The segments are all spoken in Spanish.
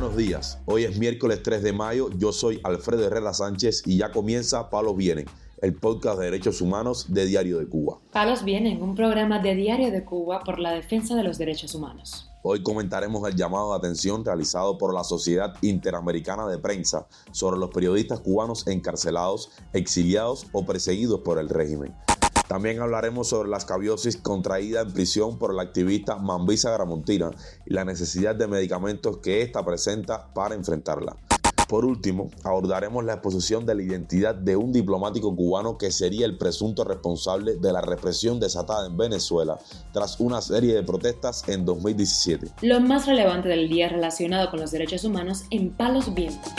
Buenos días, hoy es miércoles 3 de mayo, yo soy Alfredo Herrera Sánchez y ya comienza Palos Vienen, el podcast de derechos humanos de Diario de Cuba. Palos Vienen, un programa de Diario de Cuba por la defensa de los derechos humanos. Hoy comentaremos el llamado de atención realizado por la Sociedad Interamericana de Prensa sobre los periodistas cubanos encarcelados, exiliados o perseguidos por el régimen. También hablaremos sobre la escabiosis contraída en prisión por la activista Mambisa Gramontina y la necesidad de medicamentos que ésta presenta para enfrentarla. Por último, abordaremos la exposición de la identidad de un diplomático cubano que sería el presunto responsable de la represión desatada en Venezuela tras una serie de protestas en 2017. Lo más relevante del día relacionado con los derechos humanos en Palos Vientos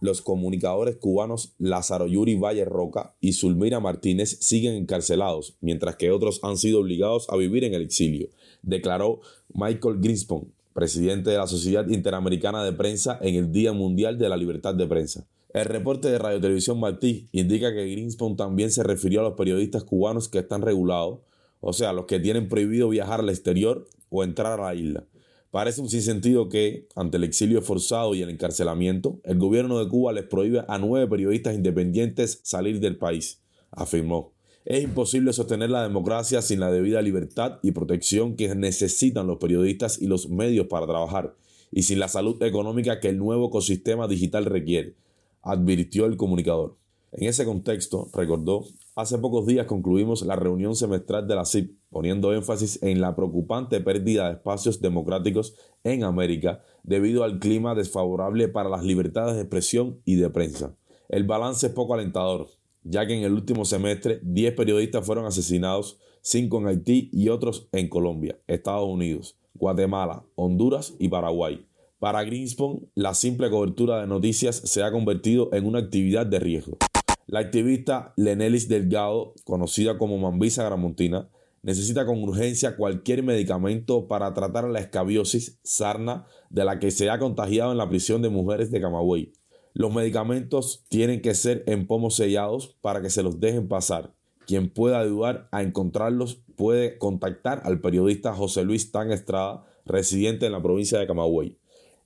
los comunicadores cubanos Lázaro Yuri Valle Roca y Zulmira Martínez siguen encarcelados, mientras que otros han sido obligados a vivir en el exilio, declaró Michael Greenspan, presidente de la Sociedad Interamericana de Prensa en el Día Mundial de la Libertad de Prensa. El reporte de Radio Televisión Martí indica que Greenspan también se refirió a los periodistas cubanos que están regulados, o sea, los que tienen prohibido viajar al exterior o entrar a la isla. Parece un sinsentido que, ante el exilio forzado y el encarcelamiento, el gobierno de Cuba les prohíbe a nueve periodistas independientes salir del país, afirmó. Es imposible sostener la democracia sin la debida libertad y protección que necesitan los periodistas y los medios para trabajar, y sin la salud económica que el nuevo ecosistema digital requiere, advirtió el comunicador. En ese contexto, recordó, hace pocos días concluimos la reunión semestral de la CIP, poniendo énfasis en la preocupante pérdida de espacios democráticos en América debido al clima desfavorable para las libertades de expresión y de prensa. El balance es poco alentador, ya que en el último semestre 10 periodistas fueron asesinados, 5 en Haití y otros en Colombia, Estados Unidos, Guatemala, Honduras y Paraguay. Para Greenspan, la simple cobertura de noticias se ha convertido en una actividad de riesgo. La activista Lenelis Delgado, conocida como Mambisa Gramontina, necesita con urgencia cualquier medicamento para tratar la escabiosis sarna de la que se ha contagiado en la prisión de mujeres de Camagüey. Los medicamentos tienen que ser en pomos sellados para que se los dejen pasar. Quien pueda ayudar a encontrarlos puede contactar al periodista José Luis Tan Estrada, residente en la provincia de Camagüey.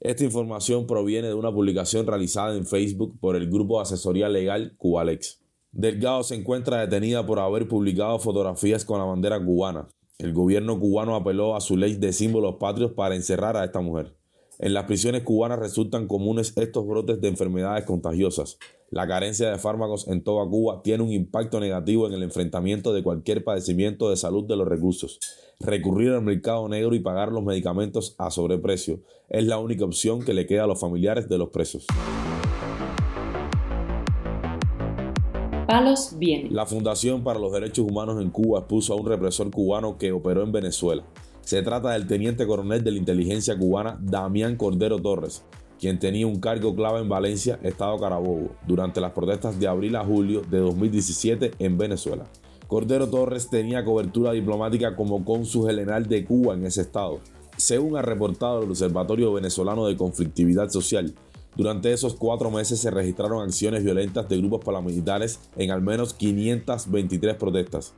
Esta información proviene de una publicación realizada en Facebook por el grupo de asesoría legal Cubalex. Delgado se encuentra detenida por haber publicado fotografías con la bandera cubana. El gobierno cubano apeló a su ley de símbolos patrios para encerrar a esta mujer. En las prisiones cubanas resultan comunes estos brotes de enfermedades contagiosas. La carencia de fármacos en toda Cuba tiene un impacto negativo en el enfrentamiento de cualquier padecimiento de salud de los reclusos. Recurrir al mercado negro y pagar los medicamentos a sobreprecio es la única opción que le queda a los familiares de los presos. Palos viene. La Fundación para los Derechos Humanos en Cuba expuso a un represor cubano que operó en Venezuela. Se trata del teniente coronel de la inteligencia cubana Damián Cordero Torres, quien tenía un cargo clave en Valencia, Estado Carabobo, durante las protestas de abril a julio de 2017 en Venezuela. Cordero Torres tenía cobertura diplomática como cónsul general de Cuba en ese estado. Según ha reportado el Observatorio Venezolano de Conflictividad Social, durante esos cuatro meses se registraron acciones violentas de grupos paramilitares en al menos 523 protestas,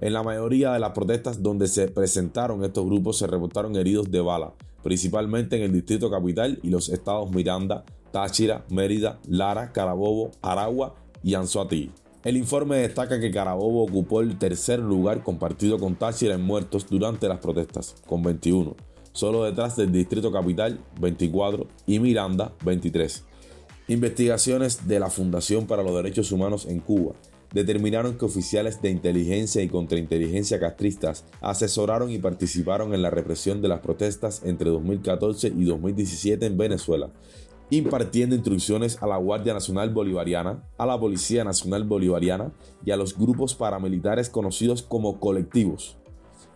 en la mayoría de las protestas donde se presentaron estos grupos se reportaron heridos de bala, principalmente en el Distrito Capital y los estados Miranda, Táchira, Mérida, Lara, Carabobo, Aragua y Anzoátegui. El informe destaca que Carabobo ocupó el tercer lugar compartido con Táchira en muertos durante las protestas, con 21, solo detrás del Distrito Capital, 24, y Miranda, 23. Investigaciones de la Fundación para los Derechos Humanos en Cuba determinaron que oficiales de inteligencia y contrainteligencia castristas asesoraron y participaron en la represión de las protestas entre 2014 y 2017 en Venezuela, impartiendo instrucciones a la Guardia Nacional Bolivariana, a la Policía Nacional Bolivariana y a los grupos paramilitares conocidos como colectivos.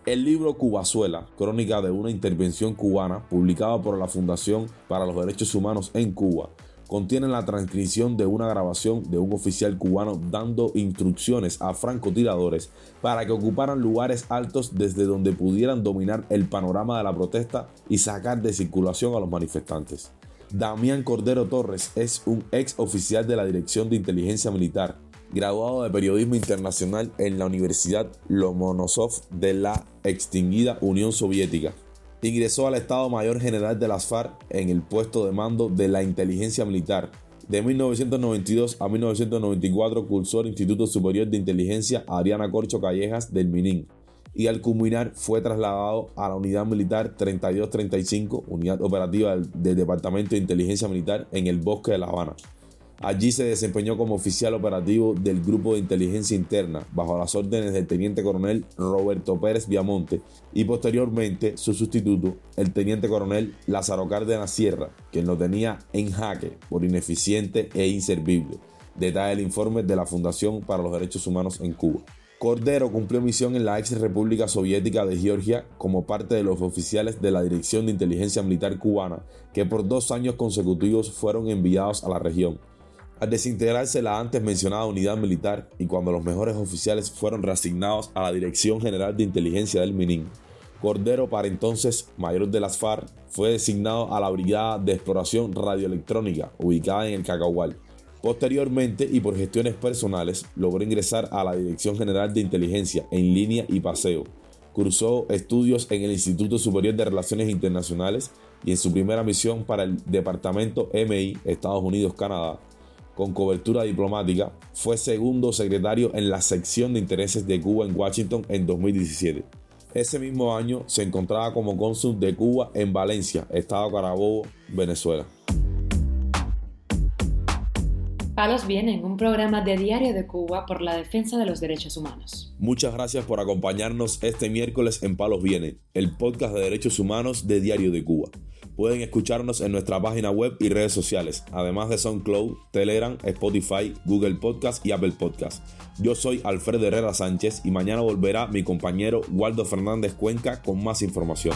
El libro Cubazuela, crónica de una intervención cubana, publicado por la Fundación para los Derechos Humanos en Cuba, contienen la transcripción de una grabación de un oficial cubano dando instrucciones a francotiradores para que ocuparan lugares altos desde donde pudieran dominar el panorama de la protesta y sacar de circulación a los manifestantes. Damián Cordero Torres es un ex oficial de la Dirección de Inteligencia Militar, graduado de Periodismo Internacional en la Universidad Lomonosov de la extinguida Unión Soviética Ingresó al Estado Mayor General de las FARC en el puesto de mando de la inteligencia militar. De 1992 a 1994 cursó el Instituto Superior de Inteligencia Adriana Corcho Callejas del Minin y al culminar fue trasladado a la Unidad Militar 3235, unidad operativa del, Departamento de Inteligencia Militar en el Bosque de La Habana. Allí se desempeñó como oficial operativo del Grupo de Inteligencia Interna, bajo las órdenes del Teniente Coronel Roberto Pérez Viamonte y posteriormente su sustituto, el Teniente Coronel Lázaro Cárdenas Sierra, quien lo tenía en jaque por ineficiente e inservible. Detalla el informe de la Fundación para los Derechos Humanos en Cuba. Cordero cumplió misión en la ex República Soviética de Georgia como parte de los oficiales de la Dirección de Inteligencia Militar Cubana que por dos años consecutivos fueron enviados a la región. Al desintegrarse la antes mencionada unidad militar y cuando los mejores oficiales fueron reasignados a la Dirección General de Inteligencia del Minin, Cordero, para entonces mayor de las FARC, fue designado a la Brigada de Exploración Radioelectrónica ubicada en el Cacahual. Posteriormente, y por gestiones personales, logró ingresar a la Dirección General de Inteligencia en línea y paseo. Cursó estudios en el Instituto Superior de Relaciones Internacionales y en su primera misión para el Departamento MI Estados Unidos-Canadá, con cobertura diplomática, fue segundo secretario en la sección de intereses de Cuba en Washington en 2017. Ese mismo año se encontraba como cónsul de Cuba en Valencia, Estado Carabobo, Venezuela. Palos Vienen, un programa de Diario de Cuba por la defensa de los derechos humanos. Muchas gracias por acompañarnos este miércoles en Palos Vienen, el podcast de derechos humanos de Diario de Cuba. Pueden escucharnos en nuestra página web y redes sociales, además de SoundCloud, Telegram, Spotify, Google Podcast y Apple Podcast. Yo soy Alfredo Herrera Sánchez y mañana volverá mi compañero Waldo Fernández Cuenca con más información.